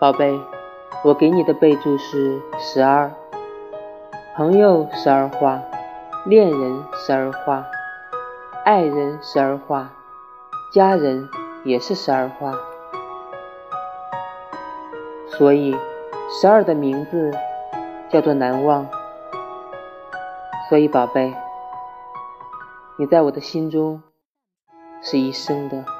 宝贝我给你的备注是十二。朋友十二画恋人十二画爱人十二画家人也是十二画所以十二的名字叫做难忘。所以宝贝你在我的心中是一生的。